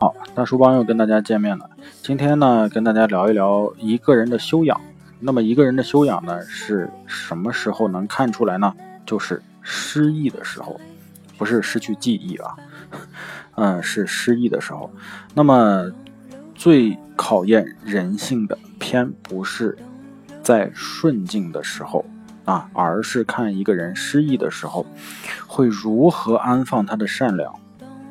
好，大叔帮又跟大家见面了。今天呢，跟大家聊一聊一个人的修养。那么一个人的修养呢，是什么时候能看出来呢？就是失忆的时候，不是失去记忆啊，嗯，是失忆的时候。那么最考验人性的，偏不是在顺境的时候啊，而是看一个人失忆的时候，会如何安放他的善良。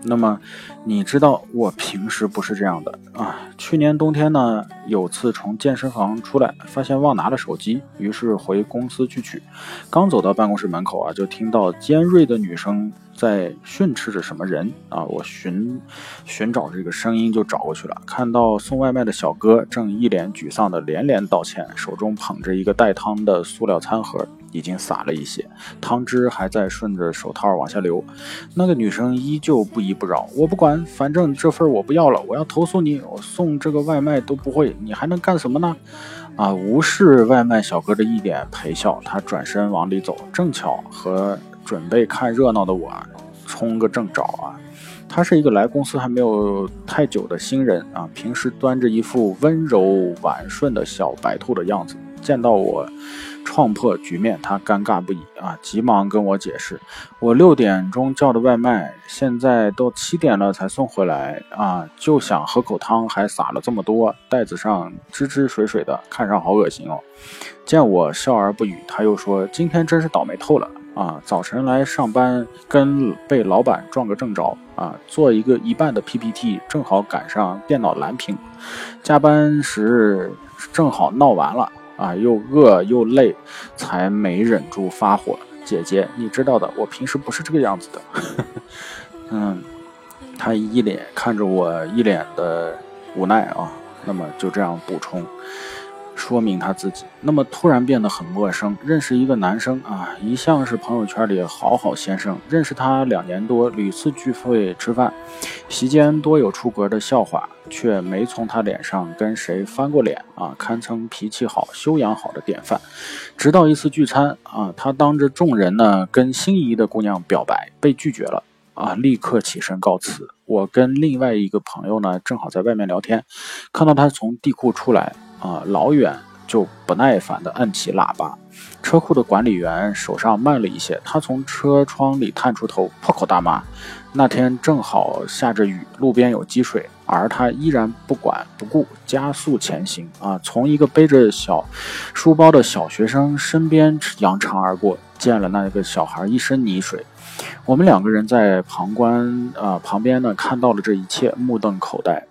那么，你知道我平时不是这样的啊。去年冬天呢，有次从健身房出来，发现忘拿了手机，于是回公司去取。刚走到办公室门口啊，就听到尖锐的女声在训斥着什么人啊。我寻寻找这个声音就找过去了，看到送外卖的小哥正一脸沮丧的连连道歉，手中捧着一个带汤的塑料餐盒。已经洒了一些汤汁，还在顺着手套往下流。那个女生依旧不依不饶，我不管，反正这份我不要了，我要投诉你。我送这个外卖都不会，你还能干什么呢？啊！无视外卖小哥的一脸陪笑，他转身往里走，正巧和准备看热闹的我啊冲个正着啊。他是一个来公司还没有太久的新人啊，平时端着一副温柔婉顺的小白兔的样子，见到我。创破局面，他尴尬不已啊！急忙跟我解释，我六点钟叫的外卖，现在都七点了才送回来啊！就想喝口汤，还撒了这么多，袋子上汁汁水水的，看上好恶心哦。见我笑而不语，他又说：“今天真是倒霉透了啊！早晨来上班，跟被老板撞个正着啊！做一个一半的 PPT，正好赶上电脑蓝屏，加班时正好闹完了。”啊，又饿又累，才没忍住发火。姐姐，你知道的，我平时不是这个样子的。嗯，他一脸看着我，一脸的无奈啊。那么就这样补充。说明他自己，那么突然变得很陌生。认识一个男生啊，一向是朋友圈里好好先生。认识他两年多，屡次聚会吃饭，席间多有出格的笑话，却没从他脸上跟谁翻过脸啊，堪称脾气好、修养好的典范。直到一次聚餐啊，他当着众人呢跟心仪的姑娘表白，被拒绝了啊，立刻起身告辞。我跟另外一个朋友呢正好在外面聊天，看到他从地库出来。啊，老远就不耐烦地摁起喇叭。车库的管理员手上慢了一些，他从车窗里探出头：“破口大骂。”那天正好下着雨，路边有积水，而他依然不管不顾，加速前行。啊，从一个背着小书包的小学生身边扬长而过，溅了那个小孩一身泥水。我们两个人在旁观啊旁边呢，看到了这一切，目瞪口呆。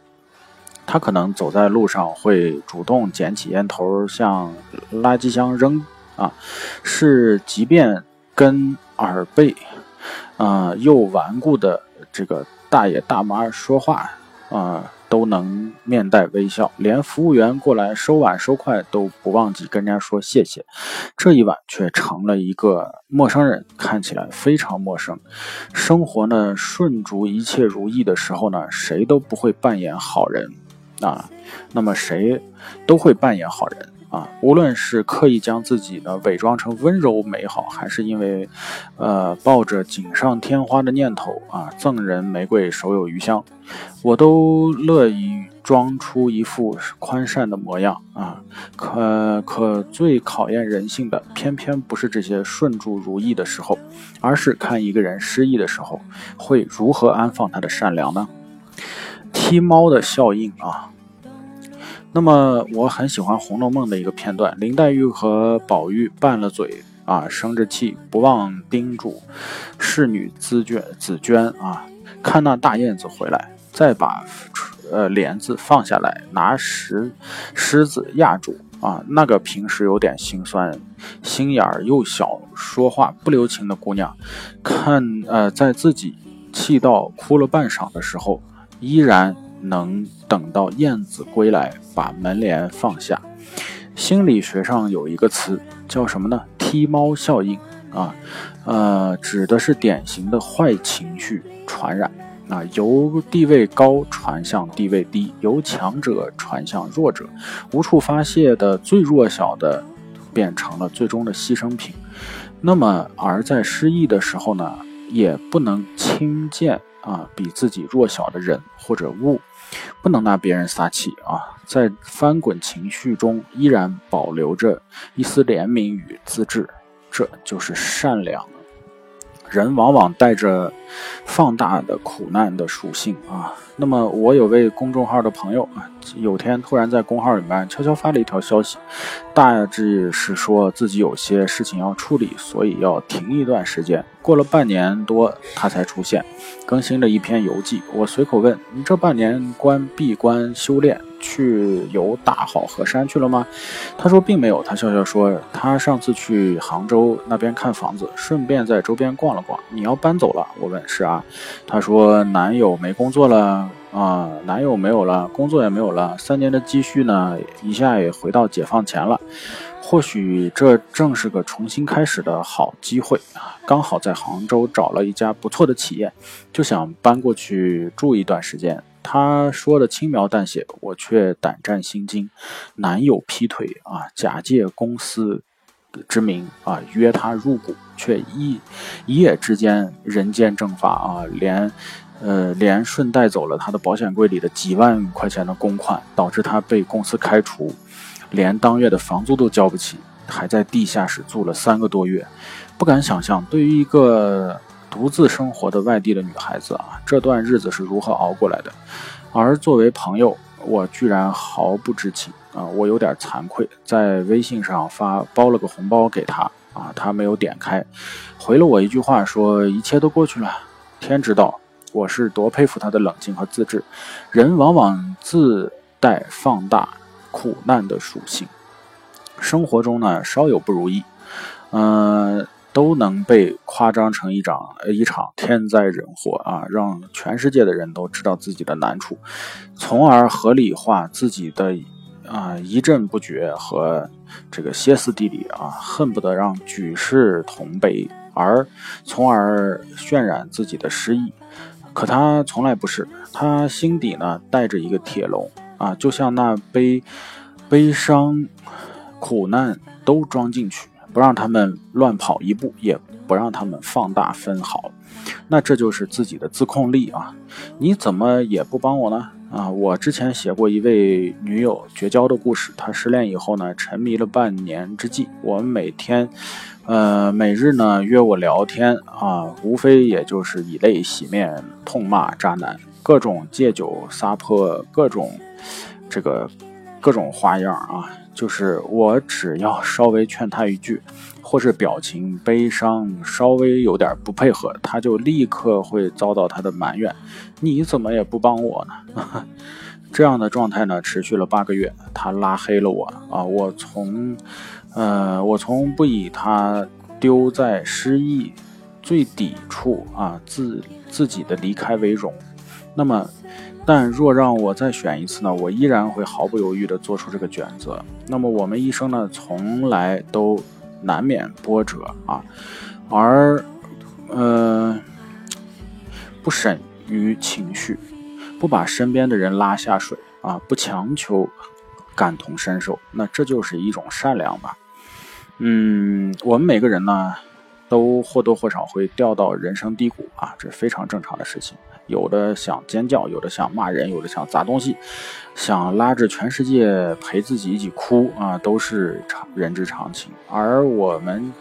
他可能走在路上会主动捡起烟头向垃圾箱扔啊，是即便跟耳背啊又顽固的这个大爷大妈说话啊都能面带微笑，连服务员过来收碗收筷都不忘记跟人家说谢谢。这一晚却成了一个陌生人，看起来非常陌生。生活呢顺逐一切如意的时候呢，谁都不会扮演好人。啊，那么谁都会扮演好人啊，无论是刻意将自己呢伪装成温柔美好，还是因为，呃，抱着锦上添花的念头啊，赠人玫瑰手有余香，我都乐意装出一副宽善的模样啊。可可最考验人性的，偏偏不是这些顺诸如意的时候，而是看一个人失意的时候，会如何安放他的善良呢？踢猫的效应啊，那么我很喜欢《红楼梦》的一个片段，林黛玉和宝玉拌了嘴啊，生着气，不忘叮嘱侍女紫娟紫娟啊，看那大燕子回来，再把呃帘子放下来，拿石狮子压住啊。那个平时有点心酸、心眼儿又小、说话不留情的姑娘，看呃，在自己气到哭了半晌的时候。依然能等到燕子归来，把门帘放下。心理学上有一个词叫什么呢？踢猫效应啊，呃，指的是典型的坏情绪传染啊，由地位高传向地位低，由强者传向弱者，无处发泄的最弱小的变成了最终的牺牲品。那么，而在失意的时候呢，也不能轻贱。啊，比自己弱小的人或者物，不能拿别人撒气啊，在翻滚情绪中依然保留着一丝怜悯与自制，这就是善良。人往往带着放大的苦难的属性啊。那么我有位公众号的朋友啊，有天突然在公号里面悄悄发了一条消息，大致是说自己有些事情要处理，所以要停一段时间。过了半年多，他才出现，更新了一篇游记。我随口问：“你这半年关闭关修炼？”去游大好河山去了吗？他说并没有。他笑笑说，他上次去杭州那边看房子，顺便在周边逛了逛。你要搬走了？我问是啊。他说男友没工作了啊，男友没有了，工作也没有了，三年的积蓄呢，一下也回到解放前了。或许这正是个重新开始的好机会啊！刚好在杭州找了一家不错的企业，就想搬过去住一段时间。他说的轻描淡写，我却胆战心惊。男友劈腿啊，假借公司之名啊约她入股，却一一夜之间人间蒸发啊，连呃连顺带走了他的保险柜里的几万块钱的公款，导致他被公司开除，连当月的房租都交不起，还在地下室住了三个多月。不敢想象，对于一个。独自生活的外地的女孩子啊，这段日子是如何熬过来的？而作为朋友，我居然毫不知情啊！我有点惭愧，在微信上发包了个红包给他啊，他没有点开，回了我一句话说一切都过去了。天知道我是多佩服他的冷静和自制。人往往自带放大苦难的属性，生活中呢稍有不如意，嗯。都能被夸张成一场一场天灾人祸啊，让全世界的人都知道自己的难处，从而合理化自己的啊一阵不绝和这个歇斯底里啊，恨不得让举世同悲，而从而渲染自己的失意。可他从来不是，他心底呢带着一个铁笼啊，就像那悲悲伤苦难都装进去。不让他们乱跑一步，也不让他们放大分毫，那这就是自己的自控力啊！你怎么也不帮我呢？啊，我之前写过一位女友绝交的故事，她失恋以后呢，沉迷了半年之际，我们每天，呃，每日呢约我聊天啊，无非也就是以泪洗面，痛骂渣男，各种借酒撒泼，各种这个各种花样啊。就是我只要稍微劝他一句，或是表情悲伤，稍微有点不配合，他就立刻会遭到他的埋怨。你怎么也不帮我呢？这样的状态呢，持续了八个月，他拉黑了我啊！我从，呃，我从不以他丢在失意最底处啊，自自己的离开为荣。那么。但若让我再选一次呢，我依然会毫不犹豫地做出这个选择。那么我们一生呢，从来都难免波折啊，而呃，不审于情绪，不把身边的人拉下水啊，不强求感同身受，那这就是一种善良吧。嗯，我们每个人呢，都或多或少会掉到人生低谷啊，这是非常正常的事情。有的想尖叫，有的想骂人，有的想砸东西，想拉着全世界陪自己一起哭啊，都是常人之常情。而我们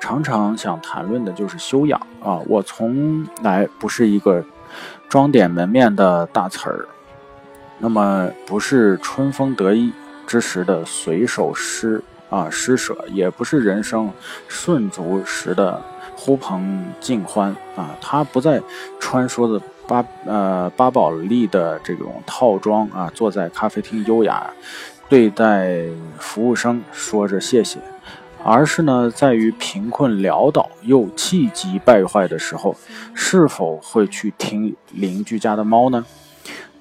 常常想谈论的就是修养啊。我从来不是一个装点门面的大词儿，那么不是春风得意之时的随手诗啊施舍，也不是人生顺足时的呼朋尽欢啊。他不再穿梭的。巴呃巴宝莉的这种套装啊，坐在咖啡厅优雅对待服务生，说着谢谢，而是呢，在于贫困潦倒又气急败坏的时候，是否会去听邻居家的猫呢？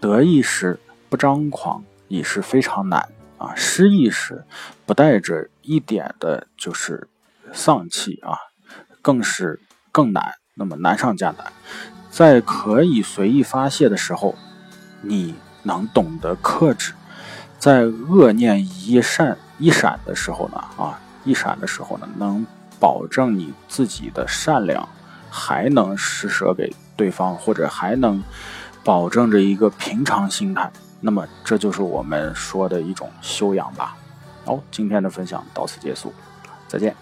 得意时不张狂已是非常难啊，失意时不带着一点的就是丧气啊，更是更难，那么难上加难。在可以随意发泄的时候，你能懂得克制；在恶念一闪一闪的时候呢，啊，一闪的时候呢，能保证你自己的善良，还能施舍给对方，或者还能保证着一个平常心态，那么这就是我们说的一种修养吧。好，今天的分享到此结束，再见。